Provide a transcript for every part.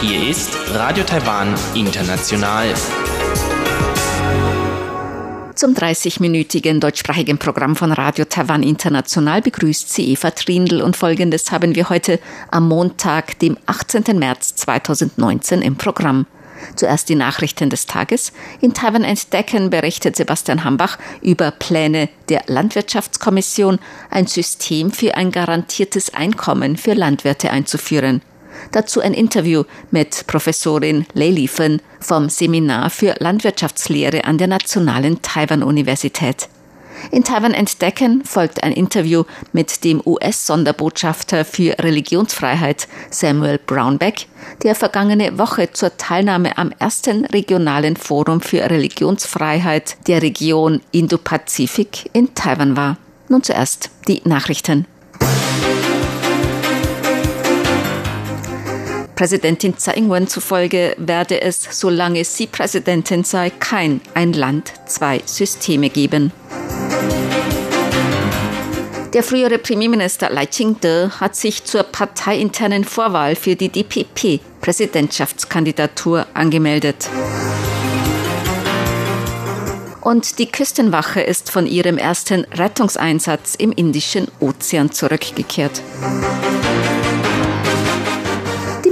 Hier ist Radio Taiwan International. Zum 30-minütigen deutschsprachigen Programm von Radio Taiwan International begrüßt sie Eva Trindl und folgendes haben wir heute am Montag, dem 18. März 2019 im Programm. Zuerst die Nachrichten des Tages. In Taiwan entdecken berichtet Sebastian Hambach über Pläne der Landwirtschaftskommission, ein System für ein garantiertes Einkommen für Landwirte einzuführen. Dazu ein Interview mit Professorin Lei Liefen vom Seminar für Landwirtschaftslehre an der Nationalen Taiwan-Universität. In Taiwan entdecken folgt ein Interview mit dem US-Sonderbotschafter für Religionsfreiheit Samuel Brownback, der vergangene Woche zur Teilnahme am ersten regionalen Forum für Religionsfreiheit der Region Indo-Pazifik in Taiwan war. Nun zuerst die Nachrichten. Präsidentin Tsai Ing-wen zufolge werde es, solange sie Präsidentin sei, kein ein Land, zwei Systeme geben. Der frühere Premierminister Lai Ching-te hat sich zur parteiinternen Vorwahl für die DPP-Präsidentschaftskandidatur angemeldet. Und die Küstenwache ist von ihrem ersten Rettungseinsatz im Indischen Ozean zurückgekehrt.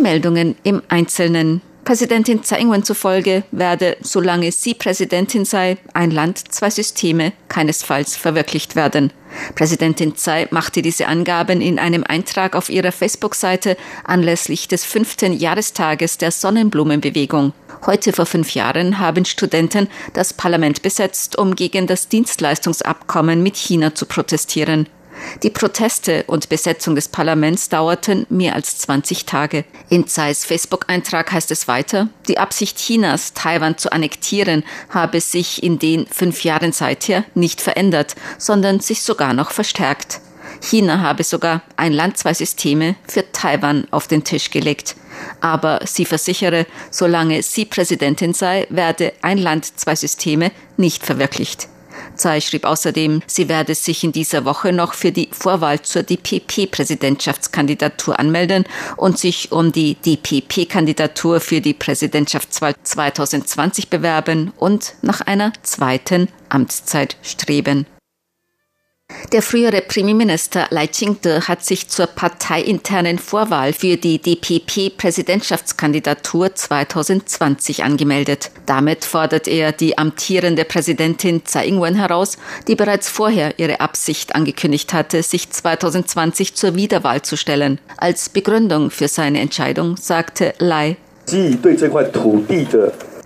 Meldungen im Einzelnen. Präsidentin Tsai Ing-wen zufolge werde, solange sie Präsidentin sei, ein Land, zwei Systeme keinesfalls verwirklicht werden. Präsidentin Tsai machte diese Angaben in einem Eintrag auf ihrer Facebook-Seite anlässlich des fünften Jahrestages der Sonnenblumenbewegung. Heute vor fünf Jahren haben Studenten das Parlament besetzt, um gegen das Dienstleistungsabkommen mit China zu protestieren. Die Proteste und Besetzung des Parlaments dauerten mehr als 20 Tage. In Tsais Facebook-Eintrag heißt es weiter, die Absicht Chinas, Taiwan zu annektieren, habe sich in den fünf Jahren seither nicht verändert, sondern sich sogar noch verstärkt. China habe sogar ein Land, zwei Systeme für Taiwan auf den Tisch gelegt. Aber sie versichere, solange sie Präsidentin sei, werde ein Land, zwei Systeme nicht verwirklicht. Tsai schrieb außerdem, sie werde sich in dieser Woche noch für die Vorwahl zur DPP-Präsidentschaftskandidatur anmelden und sich um die DPP-Kandidatur für die Präsidentschaftswahl 2020 bewerben und nach einer zweiten Amtszeit streben. Der frühere Premierminister Lai Ching-te hat sich zur parteiinternen Vorwahl für die DPP-Präsidentschaftskandidatur 2020 angemeldet. Damit fordert er die amtierende Präsidentin Tsai Ing-wen heraus, die bereits vorher ihre Absicht angekündigt hatte, sich 2020 zur Wiederwahl zu stellen. Als Begründung für seine Entscheidung sagte Lai,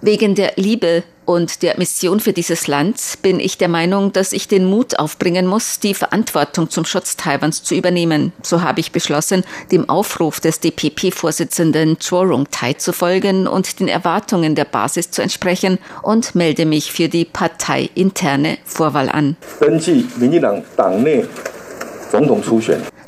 Wegen der Liebe und der Mission für dieses Land bin ich der Meinung, dass ich den Mut aufbringen muss, die Verantwortung zum Schutz Taiwans zu übernehmen. So habe ich beschlossen, dem Aufruf des DPP-Vorsitzenden Chorung Tai zu folgen und den Erwartungen der Basis zu entsprechen und melde mich für die parteiinterne Vorwahl an.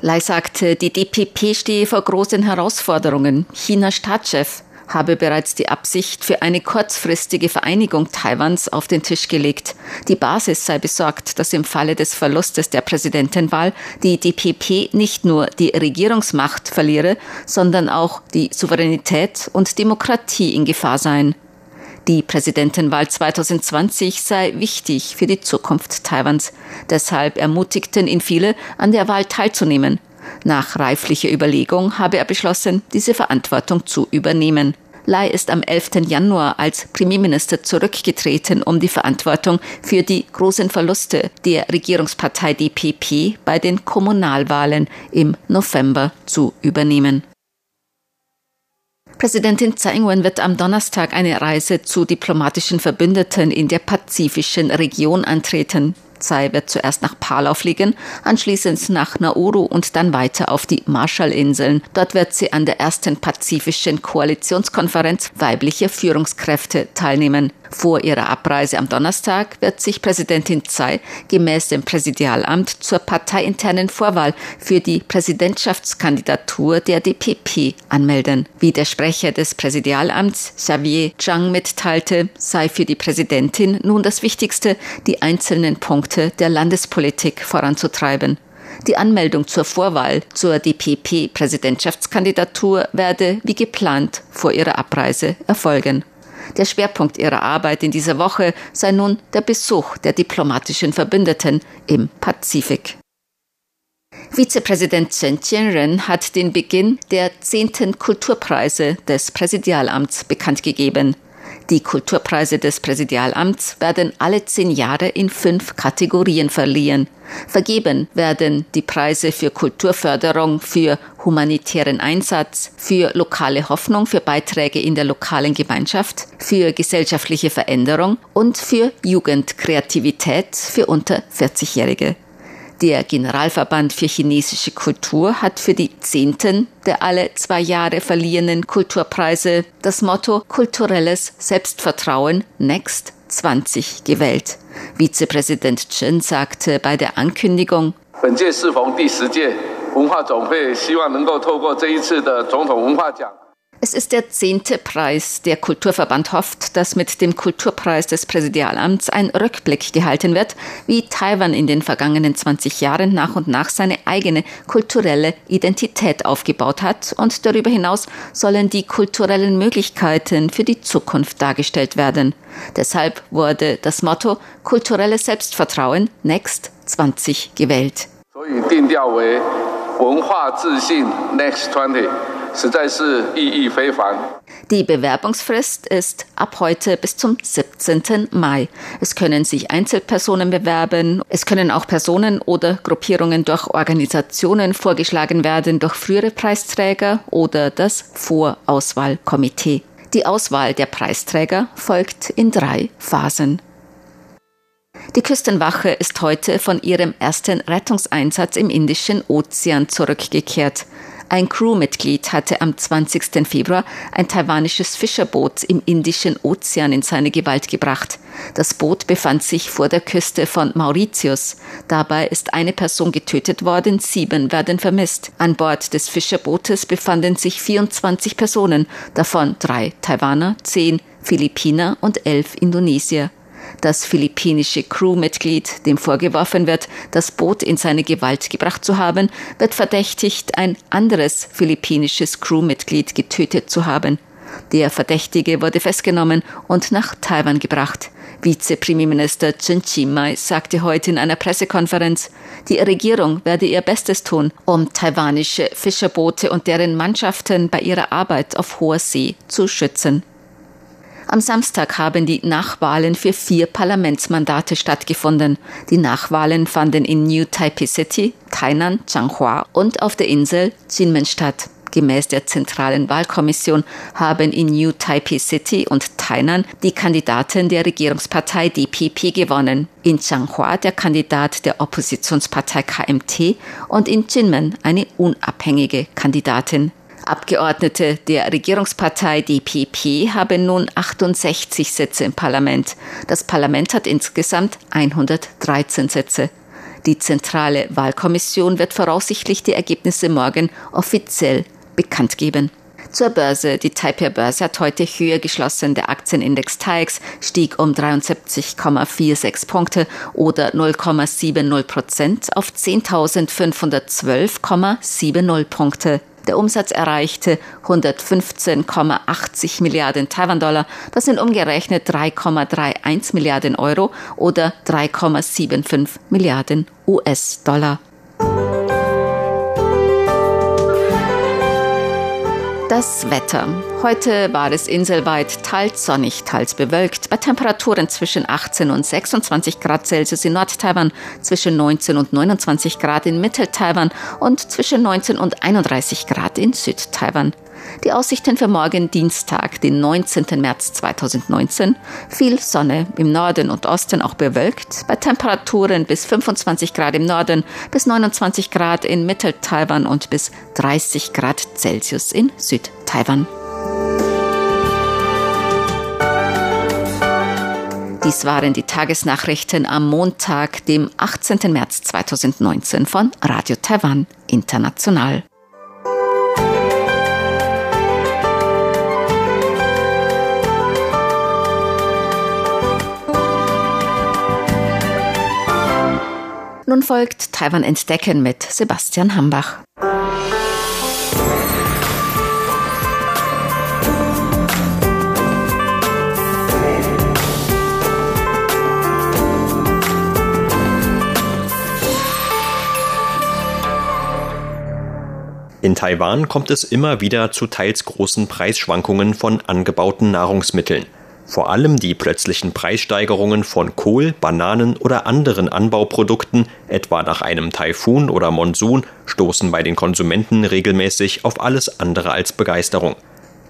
Lai sagte, die DPP stehe vor großen Herausforderungen. China Staatschef habe bereits die Absicht für eine kurzfristige Vereinigung Taiwans auf den Tisch gelegt. Die Basis sei besorgt, dass im Falle des Verlustes der Präsidentenwahl die DPP nicht nur die Regierungsmacht verliere, sondern auch die Souveränität und Demokratie in Gefahr seien. Die Präsidentenwahl 2020 sei wichtig für die Zukunft Taiwans. Deshalb ermutigten ihn viele, an der Wahl teilzunehmen. Nach reiflicher Überlegung habe er beschlossen, diese Verantwortung zu übernehmen. Lai ist am 11. Januar als Premierminister zurückgetreten, um die Verantwortung für die großen Verluste der Regierungspartei DPP bei den Kommunalwahlen im November zu übernehmen. Präsidentin Tsai Ing-wen wird am Donnerstag eine Reise zu diplomatischen Verbündeten in der pazifischen Region antreten. Tsai wird zuerst nach Palau fliegen, anschließend nach Nauru und dann weiter auf die Marshallinseln. Dort wird sie an der ersten pazifischen Koalitionskonferenz weiblicher Führungskräfte teilnehmen. Vor ihrer Abreise am Donnerstag wird sich Präsidentin Tsai gemäß dem Präsidialamt zur parteiinternen Vorwahl für die Präsidentschaftskandidatur der DPP anmelden. Wie der Sprecher des Präsidialamts Xavier Zhang mitteilte, sei für die Präsidentin nun das Wichtigste, die einzelnen Punkte der Landespolitik voranzutreiben. Die Anmeldung zur Vorwahl zur DPP-Präsidentschaftskandidatur werde wie geplant vor ihrer Abreise erfolgen. Der Schwerpunkt ihrer Arbeit in dieser Woche sei nun der Besuch der diplomatischen Verbündeten im Pazifik. Vizepräsident Chen Qianren hat den Beginn der zehnten Kulturpreise des Präsidialamts bekannt gegeben. Die Kulturpreise des Präsidialamts werden alle zehn Jahre in fünf Kategorien verliehen. Vergeben werden die Preise für Kulturförderung, für humanitären Einsatz, für lokale Hoffnung, für Beiträge in der lokalen Gemeinschaft, für gesellschaftliche Veränderung und für Jugendkreativität für unter 40-Jährige. Der Generalverband für chinesische Kultur hat für die zehnten der alle zwei Jahre verliehenen Kulturpreise das Motto Kulturelles Selbstvertrauen Next 20 gewählt. Vizepräsident Chen sagte bei der Ankündigung, 本届适逢第十届文化总会，希望能够透过这一次的总统文化奖。es ist der zehnte Preis. Der Kulturverband hofft, dass mit dem Kulturpreis des Präsidialamts ein Rückblick gehalten wird, wie Taiwan in den vergangenen 20 Jahren nach und nach seine eigene kulturelle Identität aufgebaut hat und darüber hinaus sollen die kulturellen Möglichkeiten für die Zukunft dargestellt werden. Deshalb wurde das Motto Kulturelles Selbstvertrauen Next 20 gewählt. 所以定调为文化自信 Next 20。 Die Bewerbungsfrist ist ab heute bis zum 17. Mai. Es können sich Einzelpersonen bewerben, es können auch Personen oder Gruppierungen durch Organisationen vorgeschlagen werden, durch frühere Preisträger oder das Vorauswahlkomitee. Die Auswahl der Preisträger folgt in drei Phasen. Die Küstenwache ist heute von ihrem ersten Rettungseinsatz im Indischen Ozean zurückgekehrt. Ein Crewmitglied hatte am 20. Februar ein taiwanisches Fischerboot im Indischen Ozean in seine Gewalt gebracht. Das Boot befand sich vor der Küste von Mauritius. Dabei ist eine Person getötet worden, sieben werden vermisst. An Bord des Fischerbootes befanden sich 24 Personen, davon drei Taiwaner, zehn Philippiner und elf Indonesier. Das philippinische Crewmitglied, dem vorgeworfen wird, das Boot in seine Gewalt gebracht zu haben, wird verdächtigt, ein anderes philippinisches Crewmitglied getötet zu haben. Der Verdächtige wurde festgenommen und nach Taiwan gebracht. Vizepremierminister Chen Chi-mai sagte heute in einer Pressekonferenz, die Regierung werde ihr Bestes tun, um taiwanische Fischerboote und deren Mannschaften bei ihrer Arbeit auf hoher See zu schützen. Am Samstag haben die Nachwahlen für vier Parlamentsmandate stattgefunden. Die Nachwahlen fanden in New Taipei City, Tainan, Changhua und auf der Insel Jinmen statt. Gemäß der zentralen Wahlkommission haben in New Taipei City und Tainan die Kandidaten der Regierungspartei DPP gewonnen, in Changhua der Kandidat der Oppositionspartei KMT und in Jinmen eine unabhängige Kandidatin. Abgeordnete der Regierungspartei DPP haben nun 68 Sitze im Parlament. Das Parlament hat insgesamt 113 Sitze. Die zentrale Wahlkommission wird voraussichtlich die Ergebnisse morgen offiziell bekannt geben. Zur Börse. Die Taipei-Börse hat heute höher geschlossen. Der Aktienindex TAIX stieg um 73,46 Punkte oder 0,70 Prozent auf 10.512,70 Punkte. Der Umsatz erreichte 115,80 Milliarden Taiwan-Dollar. Das sind umgerechnet 3,31 Milliarden Euro oder 3,75 Milliarden US-Dollar. Das Wetter. Heute war es inselweit teils sonnig, teils bewölkt, bei Temperaturen zwischen 18 und 26 Grad Celsius in Nord-Taiwan, zwischen 19 und 29 Grad in Mittel-Taiwan und zwischen 19 und 31 Grad in Süd-Taiwan. Die Aussichten für morgen Dienstag, den 19. März 2019. Viel Sonne im Norden und Osten auch bewölkt, bei Temperaturen bis 25 Grad im Norden, bis 29 Grad in Mittel-Taiwan und bis 30 Grad Celsius in Süd-Taiwan. Dies waren die Tagesnachrichten am Montag, dem 18. März 2019 von Radio Taiwan International. Nun folgt Taiwan entdecken mit Sebastian Hambach. In Taiwan kommt es immer wieder zu teils großen Preisschwankungen von angebauten Nahrungsmitteln. Vor allem die plötzlichen Preissteigerungen von Kohl, Bananen oder anderen Anbauprodukten, etwa nach einem Taifun oder Monsun, stoßen bei den Konsumenten regelmäßig auf alles andere als Begeisterung.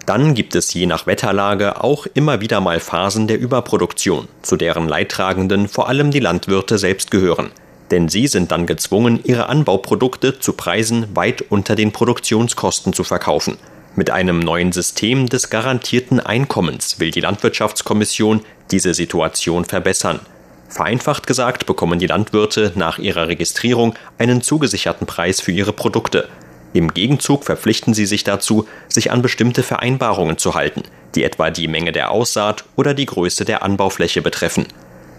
Dann gibt es je nach Wetterlage auch immer wieder mal Phasen der Überproduktion, zu deren Leidtragenden vor allem die Landwirte selbst gehören denn sie sind dann gezwungen, ihre Anbauprodukte zu Preisen weit unter den Produktionskosten zu verkaufen. Mit einem neuen System des garantierten Einkommens will die Landwirtschaftskommission diese Situation verbessern. Vereinfacht gesagt bekommen die Landwirte nach ihrer Registrierung einen zugesicherten Preis für ihre Produkte. Im Gegenzug verpflichten sie sich dazu, sich an bestimmte Vereinbarungen zu halten, die etwa die Menge der Aussaat oder die Größe der Anbaufläche betreffen.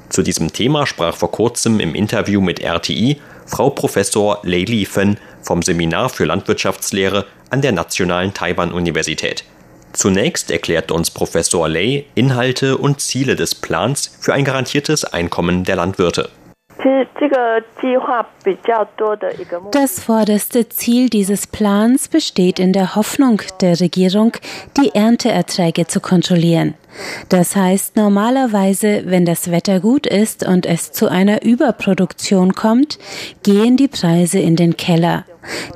Zu diesem Thema sprach vor kurzem im Interview mit RTI Frau Professor Lei Li Fen vom Seminar für Landwirtschaftslehre an der Nationalen Taiwan-Universität. Zunächst erklärt uns Professor Lei Inhalte und Ziele des Plans für ein garantiertes Einkommen der Landwirte. Das vorderste Ziel dieses Plans besteht in der Hoffnung der Regierung, die Ernteerträge zu kontrollieren. Das heißt, normalerweise, wenn das Wetter gut ist und es zu einer Überproduktion kommt, gehen die Preise in den Keller.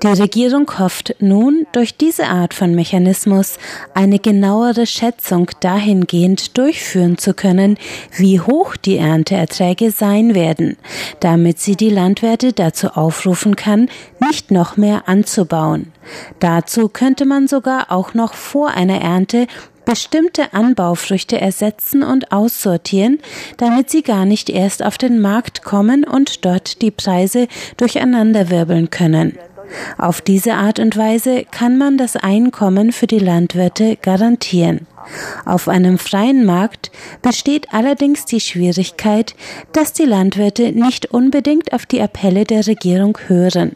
Die Regierung hofft nun, durch diese Art von Mechanismus eine genauere Schätzung dahingehend durchführen zu können, wie hoch die Ernteerträge sein werden, damit sie die Landwirte dazu aufrufen kann, nicht noch mehr anzubauen. Dazu könnte man sogar auch noch vor einer Ernte bestimmte Anbaufrüchte ersetzen und aussortieren, damit sie gar nicht erst auf den Markt kommen und dort die Preise durcheinanderwirbeln können. Auf diese Art und Weise kann man das Einkommen für die Landwirte garantieren. Auf einem freien Markt besteht allerdings die Schwierigkeit, dass die Landwirte nicht unbedingt auf die Appelle der Regierung hören.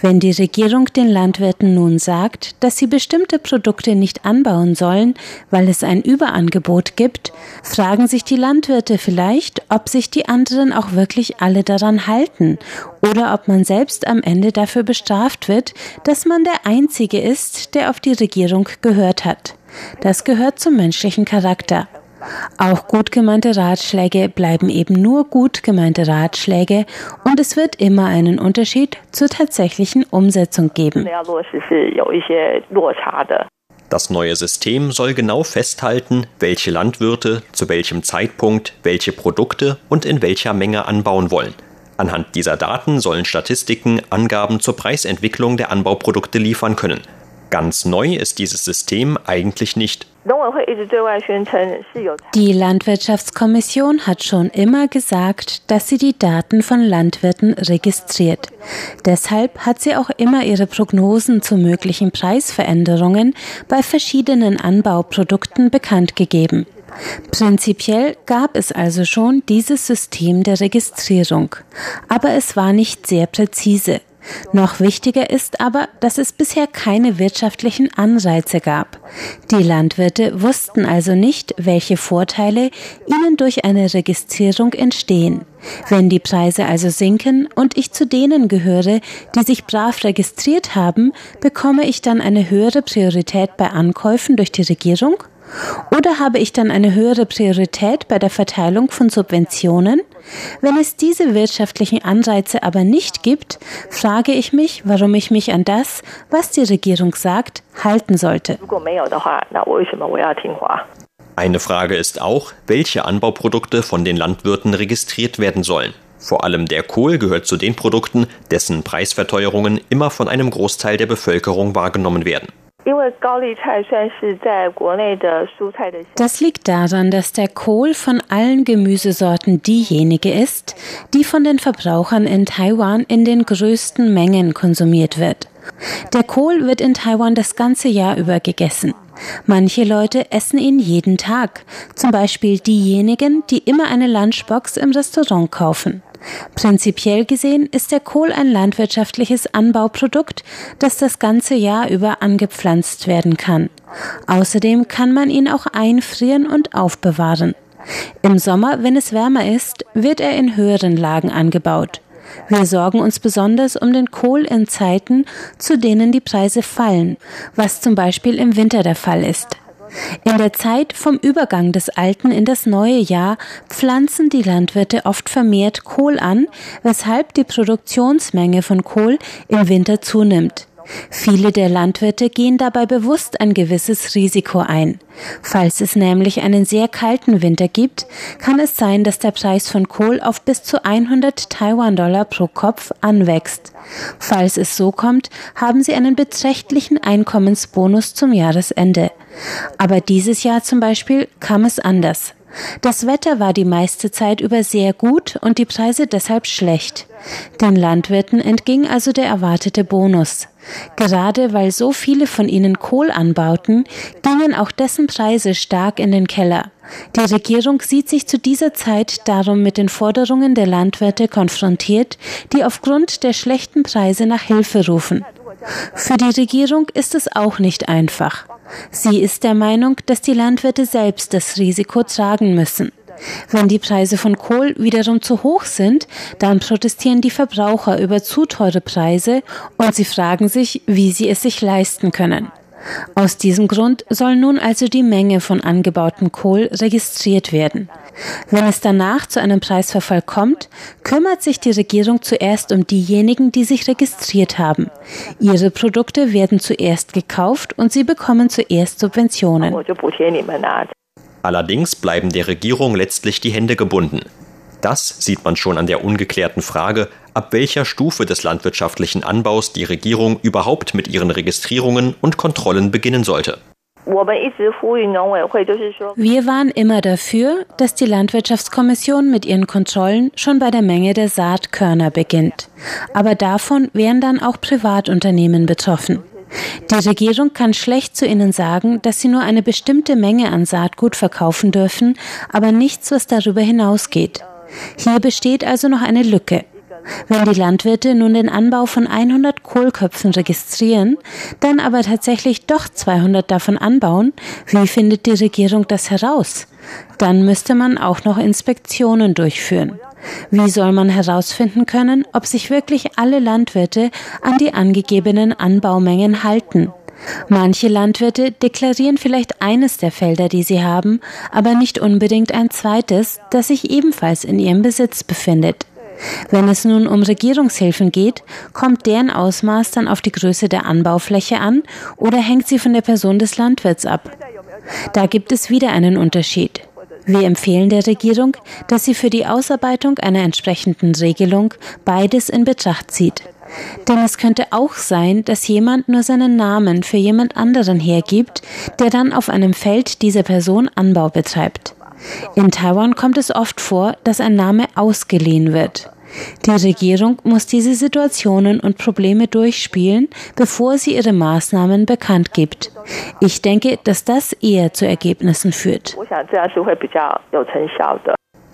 Wenn die Regierung den Landwirten nun sagt, dass sie bestimmte Produkte nicht anbauen sollen, weil es ein Überangebot gibt, fragen sich die Landwirte vielleicht, ob sich die anderen auch wirklich alle daran halten oder ob man selbst am Ende dafür bestraft wird, dass man der Einzige ist, der auf die Regierung gehört hat. Das gehört zum menschlichen Charakter. Auch gut gemeinte Ratschläge bleiben eben nur gut gemeinte Ratschläge und es wird immer einen Unterschied zur tatsächlichen Umsetzung geben. Das neue System soll genau festhalten, welche Landwirte zu welchem Zeitpunkt welche Produkte und in welcher Menge anbauen wollen. Anhand dieser Daten sollen Statistiken Angaben zur Preisentwicklung der Anbauprodukte liefern können. Ganz neu ist dieses System eigentlich nicht. Die Landwirtschaftskommission hat schon immer gesagt, dass sie die Daten von Landwirten registriert. Deshalb hat sie auch immer ihre Prognosen zu möglichen Preisveränderungen bei verschiedenen Anbauprodukten bekannt gegeben. Prinzipiell gab es also schon dieses System der Registrierung, aber es war nicht sehr präzise. Noch wichtiger ist aber, dass es bisher keine wirtschaftlichen Anreize gab. Die Landwirte wussten also nicht, welche Vorteile ihnen durch eine Registrierung entstehen. Wenn die Preise also sinken und ich zu denen gehöre, die sich brav registriert haben, bekomme ich dann eine höhere Priorität bei Ankäufen durch die Regierung? Oder habe ich dann eine höhere Priorität bei der Verteilung von Subventionen? Wenn es diese wirtschaftlichen Anreize aber nicht gibt, frage ich mich, warum ich mich an das, was die Regierung sagt, halten sollte. Eine Frage ist auch, welche Anbauprodukte von den Landwirten registriert werden sollen. Vor allem der Kohl gehört zu den Produkten, dessen Preisverteuerungen immer von einem Großteil der Bevölkerung wahrgenommen werden. Das liegt daran, dass der Kohl von allen Gemüsesorten diejenige ist, die von den Verbrauchern in Taiwan in den größten Mengen konsumiert wird. Der Kohl wird in Taiwan das ganze Jahr über gegessen. Manche Leute essen ihn jeden Tag, zum Beispiel diejenigen, die immer eine Lunchbox im Restaurant kaufen. Prinzipiell gesehen ist der Kohl ein landwirtschaftliches Anbauprodukt, das das ganze Jahr über angepflanzt werden kann. Außerdem kann man ihn auch einfrieren und aufbewahren. Im Sommer, wenn es wärmer ist, wird er in höheren Lagen angebaut. Wir sorgen uns besonders um den Kohl in Zeiten, zu denen die Preise fallen, was zum Beispiel im Winter der Fall ist. In der Zeit vom Übergang des alten in das neue Jahr pflanzen die Landwirte oft vermehrt Kohl an, weshalb die Produktionsmenge von Kohl im Winter zunimmt. Viele der Landwirte gehen dabei bewusst ein gewisses Risiko ein. Falls es nämlich einen sehr kalten Winter gibt, kann es sein, dass der Preis von Kohl auf bis zu 100 Taiwan-Dollar pro Kopf anwächst. Falls es so kommt, haben sie einen beträchtlichen Einkommensbonus zum Jahresende. Aber dieses Jahr zum Beispiel kam es anders. Das Wetter war die meiste Zeit über sehr gut und die Preise deshalb schlecht. Den Landwirten entging also der erwartete Bonus. Gerade weil so viele von ihnen Kohl anbauten, gingen auch dessen Preise stark in den Keller. Die Regierung sieht sich zu dieser Zeit darum mit den Forderungen der Landwirte konfrontiert, die aufgrund der schlechten Preise nach Hilfe rufen. Für die Regierung ist es auch nicht einfach. Sie ist der Meinung, dass die Landwirte selbst das Risiko tragen müssen. Wenn die Preise von Kohl wiederum zu hoch sind, dann protestieren die Verbraucher über zu teure Preise und sie fragen sich, wie sie es sich leisten können. Aus diesem Grund soll nun also die Menge von angebautem Kohl registriert werden. Wenn es danach zu einem Preisverfall kommt, kümmert sich die Regierung zuerst um diejenigen, die sich registriert haben. Ihre Produkte werden zuerst gekauft und sie bekommen zuerst Subventionen. Allerdings bleiben der Regierung letztlich die Hände gebunden. Das sieht man schon an der ungeklärten Frage, ab welcher Stufe des landwirtschaftlichen Anbaus die Regierung überhaupt mit ihren Registrierungen und Kontrollen beginnen sollte. Wir waren immer dafür, dass die Landwirtschaftskommission mit ihren Kontrollen schon bei der Menge der Saatkörner beginnt. Aber davon wären dann auch Privatunternehmen betroffen. Die Regierung kann schlecht zu ihnen sagen, dass sie nur eine bestimmte Menge an Saatgut verkaufen dürfen, aber nichts, was darüber hinausgeht. Hier besteht also noch eine Lücke. Wenn die Landwirte nun den Anbau von 100 Kohlköpfen registrieren, dann aber tatsächlich doch 200 davon anbauen, wie findet die Regierung das heraus? Dann müsste man auch noch Inspektionen durchführen. Wie soll man herausfinden können, ob sich wirklich alle Landwirte an die angegebenen Anbaumengen halten? Manche Landwirte deklarieren vielleicht eines der Felder, die sie haben, aber nicht unbedingt ein zweites, das sich ebenfalls in ihrem Besitz befindet. Wenn es nun um Regierungshilfen geht, kommt deren Ausmaß dann auf die Größe der Anbaufläche an oder hängt sie von der Person des Landwirts ab? Da gibt es wieder einen Unterschied. Wir empfehlen der Regierung, dass sie für die Ausarbeitung einer entsprechenden Regelung beides in Betracht zieht. Denn es könnte auch sein, dass jemand nur seinen Namen für jemand anderen hergibt, der dann auf einem Feld dieser Person Anbau betreibt. In Taiwan kommt es oft vor, dass ein Name ausgeliehen wird. Die Regierung muss diese Situationen und Probleme durchspielen, bevor sie ihre Maßnahmen bekannt gibt. Ich denke, dass das eher zu Ergebnissen führt.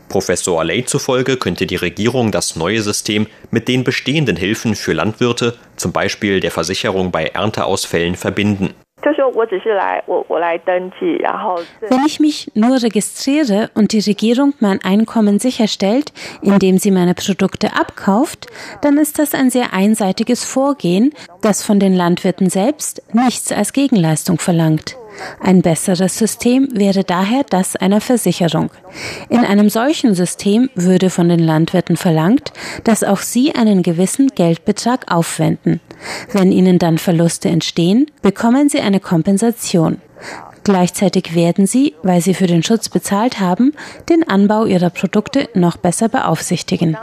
Professor Lay zufolge könnte die Regierung das neue System mit den bestehenden Hilfen für Landwirte, zum Beispiel der Versicherung bei Ernteausfällen, verbinden. Wenn ich mich nur registriere und die Regierung mein Einkommen sicherstellt, indem sie meine Produkte abkauft, dann ist das ein sehr einseitiges Vorgehen, das von den Landwirten selbst nichts als Gegenleistung verlangt. Ein besseres System wäre daher das einer Versicherung. In einem solchen System würde von den Landwirten verlangt, dass auch sie einen gewissen Geldbetrag aufwenden. Wenn ihnen dann Verluste entstehen, bekommen sie eine Kompensation. Gleichzeitig werden sie, weil sie für den Schutz bezahlt haben, den Anbau ihrer Produkte noch besser beaufsichtigen.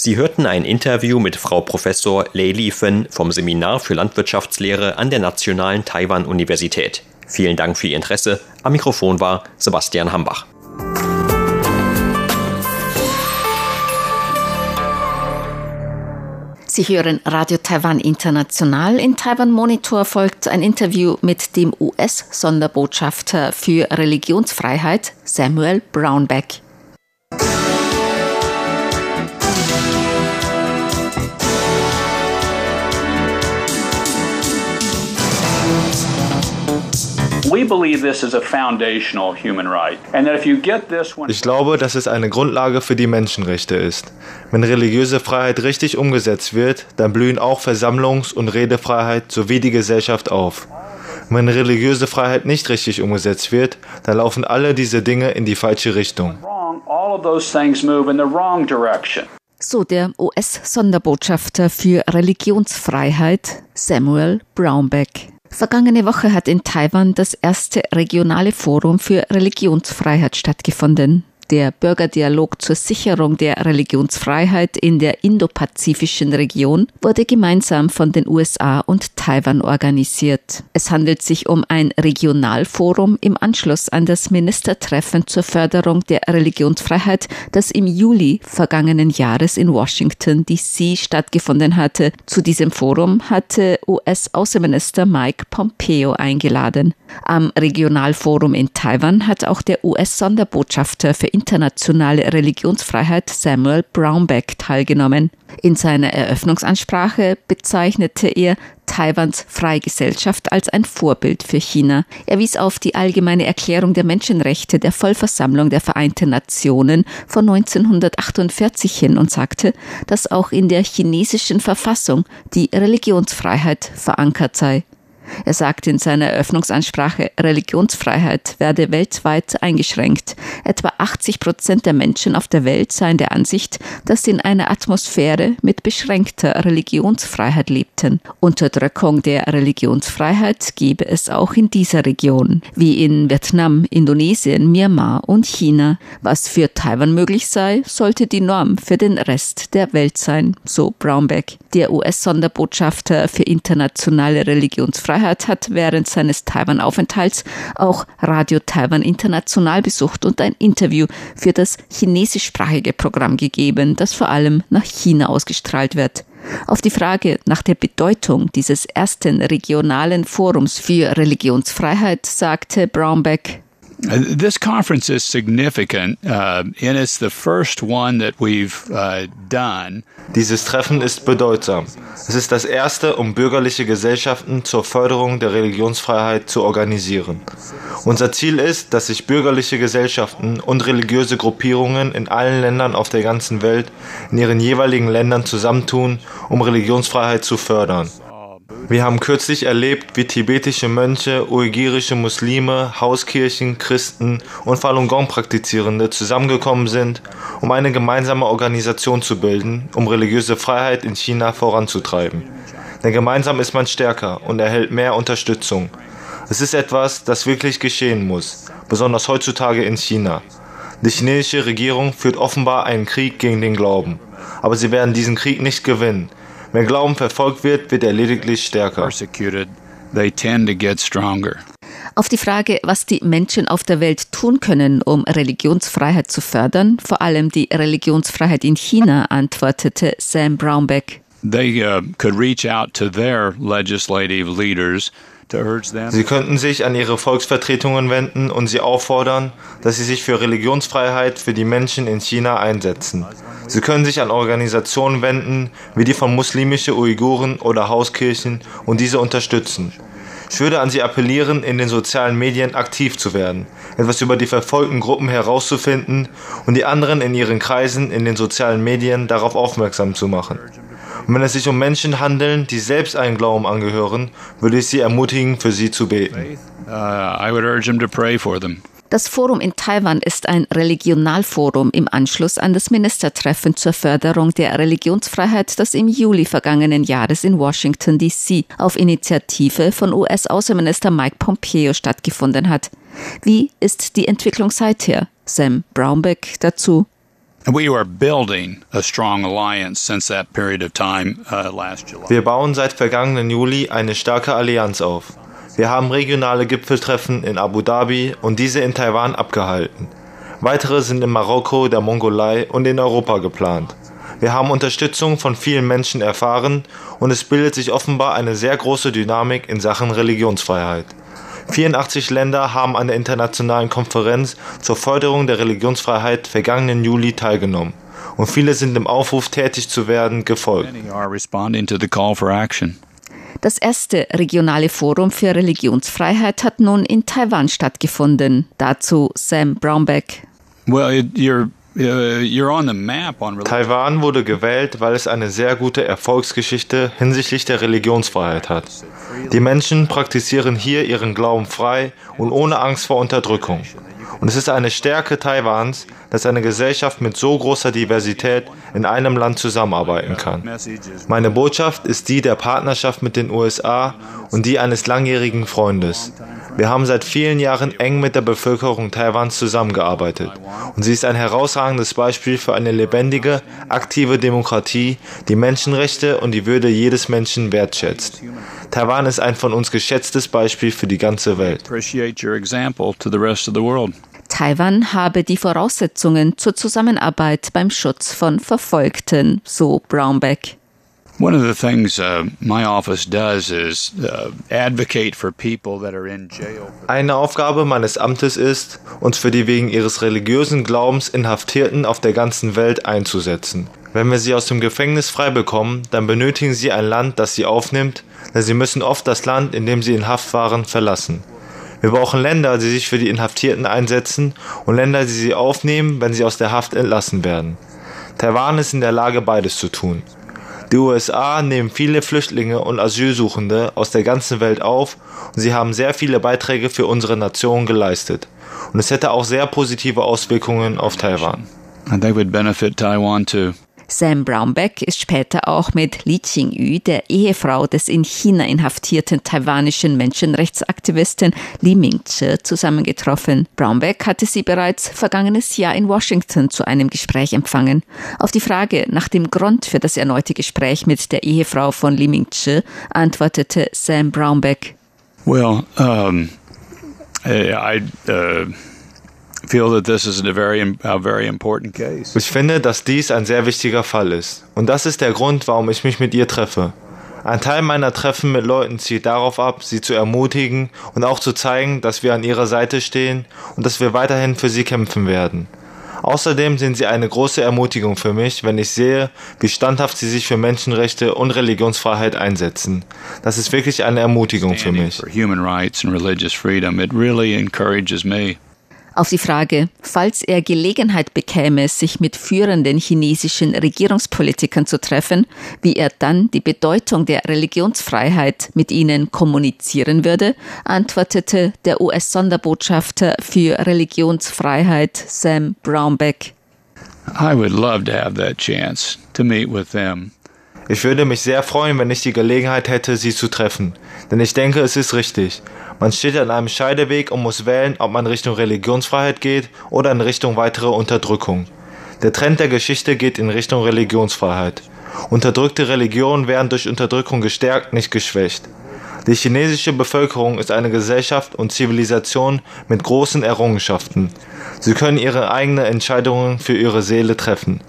Sie hörten ein Interview mit Frau Professor Lei Li-fen vom Seminar für Landwirtschaftslehre an der Nationalen Taiwan-Universität. Vielen Dank für Ihr Interesse. Am Mikrofon war Sebastian Hambach. Sie hören Radio Taiwan International. In Taiwan Monitor folgt ein Interview mit dem US-Sonderbotschafter für Religionsfreiheit Samuel Brownback. Ich glaube, dass es eine Grundlage für die Menschenrechte ist. Wenn religiöse Freiheit richtig umgesetzt wird, dann blühen auch Versammlungs- und Redefreiheit sowie die Gesellschaft auf. Wenn religiöse Freiheit nicht richtig umgesetzt wird, dann laufen alle diese Dinge in die falsche Richtung. So der US-Sonderbotschafter für Religionsfreiheit Samuel Brownback. Vergangene Woche hat in Taiwan das erste regionale Forum für Religionsfreiheit stattgefunden der Bürgerdialog zur Sicherung der Religionsfreiheit in der indopazifischen Region wurde gemeinsam von den USA und Taiwan organisiert. Es handelt sich um ein Regionalforum im Anschluss an das Ministertreffen zur Förderung der Religionsfreiheit, das im Juli vergangenen Jahres in Washington DC stattgefunden hatte. Zu diesem Forum hatte US-Außenminister Mike Pompeo eingeladen. Am Regionalforum in Taiwan hat auch der US-Sonderbotschafter für internationale Religionsfreiheit Samuel Brownback teilgenommen. In seiner Eröffnungsansprache bezeichnete er Taiwans Freigesellschaft als ein Vorbild für China. Er wies auf die allgemeine Erklärung der Menschenrechte der Vollversammlung der Vereinten Nationen von 1948 hin und sagte, dass auch in der chinesischen Verfassung die Religionsfreiheit verankert sei. Er sagte in seiner Eröffnungsansprache, Religionsfreiheit werde weltweit eingeschränkt. Etwa 80 Prozent der Menschen auf der Welt seien der Ansicht, dass sie in einer Atmosphäre mit beschränkter Religionsfreiheit lebten. Unterdrückung der Religionsfreiheit gebe es auch in dieser Region, wie in Vietnam, Indonesien, Myanmar und China. Was für Taiwan möglich sei, sollte die Norm für den Rest der Welt sein, so Brownback. Der US-Sonderbotschafter für internationale Religionsfreiheit Freiheit hat während seines Taiwan-Aufenthalts auch Radio Taiwan International besucht und ein Interview für das chinesischsprachige Programm gegeben, das vor allem nach China ausgestrahlt wird. Auf die Frage nach der Bedeutung dieses ersten regionalen Forums für Religionsfreiheit sagte Brownback, this conference is significant, uh, and it's the first one that we've uh, done. Dieses Treffen ist bedeutsam. Es ist das erste, um bürgerliche Gesellschaften zur Förderung der Religionsfreiheit zu organisieren. Unser Ziel ist, dass sich bürgerliche Gesellschaften und religiöse Gruppierungen in allen Ländern auf der ganzen Welt in ihren jeweiligen Ländern zusammentun, um Religionsfreiheit zu fördern. Wir haben kürzlich erlebt, wie tibetische Mönche, uigirische Muslime, Hauskirchen, Christen und Falun Gong Praktizierende zusammengekommen sind, um eine gemeinsame Organisation zu bilden, um religiöse Freiheit in China voranzutreiben. Denn gemeinsam ist man stärker und erhält mehr Unterstützung. Es ist etwas, das wirklich geschehen muss, besonders heutzutage in China. Die chinesische Regierung führt offenbar einen Krieg gegen den Glauben. Aber sie werden diesen Krieg nicht gewinnen. Wenn Glauben verfolgt wird, wird er lediglich stärker. Auf die Frage, was die Menschen auf der Welt tun können, um Religionsfreiheit zu fördern, vor allem die Religionsfreiheit in China, antwortete Sam Brownback. They uh, could reach out to their legislative leaders Sie könnten sich an ihre Volksvertretungen wenden und sie auffordern, dass sie sich für Religionsfreiheit für die Menschen in China einsetzen. Sie können sich an Organisationen wenden, wie die von muslimische Uiguren oder Hauskirchen und diese unterstützen. Ich würde an Sie appellieren, in den sozialen Medien aktiv zu werden, etwas über die verfolgten Gruppen herauszufinden und die anderen in ihren Kreisen in den sozialen Medien darauf aufmerksam zu machen. Und wenn es sich um Menschen handeln, die selbst einen Glauben angehören, würde ich sie ermutigen, für sie zu beten. Uh, das Forum in Taiwan ist ein Religionalforum im Anschluss an das Ministertreffen zur Förderung der Religionsfreiheit, das im Juli vergangenen Jahres in Washington, D.C. auf Initiative von US-Außenminister Mike Pompeo stattgefunden hat. Wie ist die Entwicklung seither? Sam Brownback dazu. Wir bauen seit vergangenen Juli eine starke Allianz auf. Wir haben regionale Gipfeltreffen in Abu Dhabi und diese in Taiwan abgehalten. Weitere sind in Marokko, der Mongolei und in Europa geplant. Wir haben Unterstützung von vielen Menschen erfahren und es bildet sich offenbar eine sehr große Dynamik in Sachen Religionsfreiheit. 84 Länder haben an der internationalen Konferenz zur Förderung der Religionsfreiheit vergangenen Juli teilgenommen und viele sind dem Aufruf tätig zu werden gefolgt. Das erste regionale Forum für Religionsfreiheit hat nun in Taiwan stattgefunden. Dazu Sam Brownback. Well, you're Taiwan wurde gewählt, weil es eine sehr gute Erfolgsgeschichte hinsichtlich der Religionsfreiheit hat. Die Menschen praktizieren hier ihren Glauben frei und ohne Angst vor Unterdrückung. Und es ist eine Stärke Taiwans, dass eine Gesellschaft mit so großer Diversität in einem Land zusammenarbeiten kann. Meine Botschaft ist die der Partnerschaft mit den USA und die eines langjährigen Freundes. Wir haben seit vielen Jahren eng mit der Bevölkerung Taiwans zusammengearbeitet. Und sie ist ein herausragendes Beispiel für eine lebendige, aktive Demokratie, die Menschenrechte und die Würde jedes Menschen wertschätzt. Taiwan ist ein von uns geschätztes Beispiel für die ganze Welt. Taiwan habe die Voraussetzungen zur Zusammenarbeit beim Schutz von Verfolgten, so Brownback. One of the things uh, my office does is uh, advocate for people that are in jail. Eine Aufgabe meines Amtes ist, uns für die wegen ihres religiösen Glaubens Inhaftierten auf der ganzen Welt einzusetzen. Wenn wir sie aus dem Gefängnis frei bekommen, dann benötigen sie ein Land, das sie aufnimmt, denn sie müssen oft das Land, in dem sie in Haft waren, verlassen. Wir brauchen Länder, die sich für die Inhaftierten einsetzen und Länder, die sie aufnehmen, wenn sie aus der Haft entlassen werden. Taiwan ist in der Lage, beides zu tun. Die USA nehmen viele Flüchtlinge und Asylsuchende aus der ganzen Welt auf und sie haben sehr viele Beiträge für unsere Nation geleistet. Und es hätte auch sehr positive Auswirkungen auf Taiwan. And they would benefit Taiwan too. Sam Brownback ist später auch mit Li Qingyu, der Ehefrau des in China inhaftierten taiwanischen Menschenrechtsaktivisten Li Mingzhe, zusammengetroffen. Brownback hatte sie bereits vergangenes Jahr in Washington zu einem Gespräch empfangen. Auf die Frage nach dem Grund für das erneute Gespräch mit der Ehefrau von Li Mingzhe antwortete Sam Brownback. Well, um, I, uh ich finde, dass dies ein sehr wichtiger Fall ist. Und das ist der Grund, warum ich mich mit ihr treffe. Ein Teil meiner Treffen mit Leuten zielt darauf ab, sie zu ermutigen und auch zu zeigen, dass wir an ihrer Seite stehen und dass wir weiterhin für sie kämpfen werden. Außerdem sind sie eine große Ermutigung für mich, wenn ich sehe, wie standhaft sie sich für Menschenrechte und Religionsfreiheit einsetzen. Das ist wirklich eine Ermutigung für mich. Auf die Frage, falls er Gelegenheit bekäme, sich mit führenden chinesischen Regierungspolitikern zu treffen, wie er dann die Bedeutung der Religionsfreiheit mit ihnen kommunizieren würde, antwortete der US-Sonderbotschafter für Religionsfreiheit Sam Brownback. I would love to have that chance to meet with them. Ich würde mich sehr freuen, wenn ich die Gelegenheit hätte, sie zu treffen. Denn ich denke, es ist richtig. Man steht an einem Scheideweg und muss wählen, ob man Richtung Religionsfreiheit geht oder in Richtung weitere Unterdrückung. Der Trend der Geschichte geht in Richtung Religionsfreiheit. Unterdrückte Religionen werden durch Unterdrückung gestärkt, nicht geschwächt. Die chinesische Bevölkerung ist eine Gesellschaft und Zivilisation mit großen Errungenschaften. Sie können ihre eigenen Entscheidungen für ihre Seele treffen.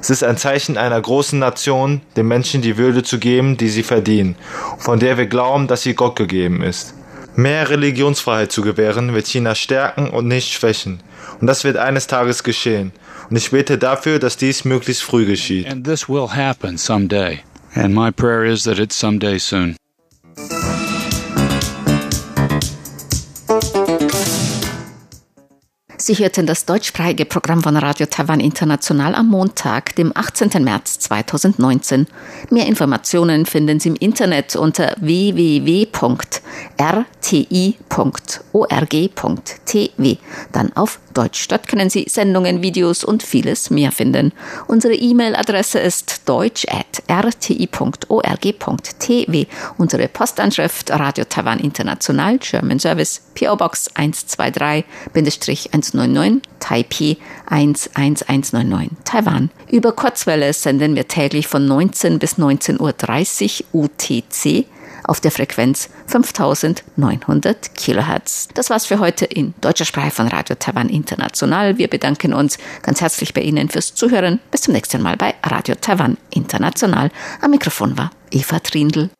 Es ist ein Zeichen einer großen Nation, den Menschen die Würde zu geben, die sie verdienen, von der wir glauben, dass sie Gott gegeben ist. Mehr Religionsfreiheit zu gewähren, wird China stärken und nicht schwächen. Und das wird eines Tages geschehen. Und ich bete dafür, dass dies möglichst früh geschieht. And this will happen someday. And my prayer is that it's someday soon. Sie hörten das deutschsprachige Programm von Radio Taiwan International am Montag, dem 18. März 2019. Mehr Informationen finden Sie im Internet unter www.rti.org.tw. Dann auf Deutsch. Dort können Sie Sendungen, Videos und vieles mehr finden. Unsere E-Mail-Adresse ist deutsch.rti.org.tw. Unsere Postanschrift Radio Taiwan International German Service PO Box 123-1 199 Taipei 11199 Taiwan. Über Kurzwelle senden wir täglich von 19 bis 19.30 Uhr UTC auf der Frequenz 5900 Kilohertz. Das war's für heute in deutscher Sprache von Radio Taiwan International. Wir bedanken uns ganz herzlich bei Ihnen fürs Zuhören. Bis zum nächsten Mal bei Radio Taiwan International. Am Mikrofon war Eva Trindl.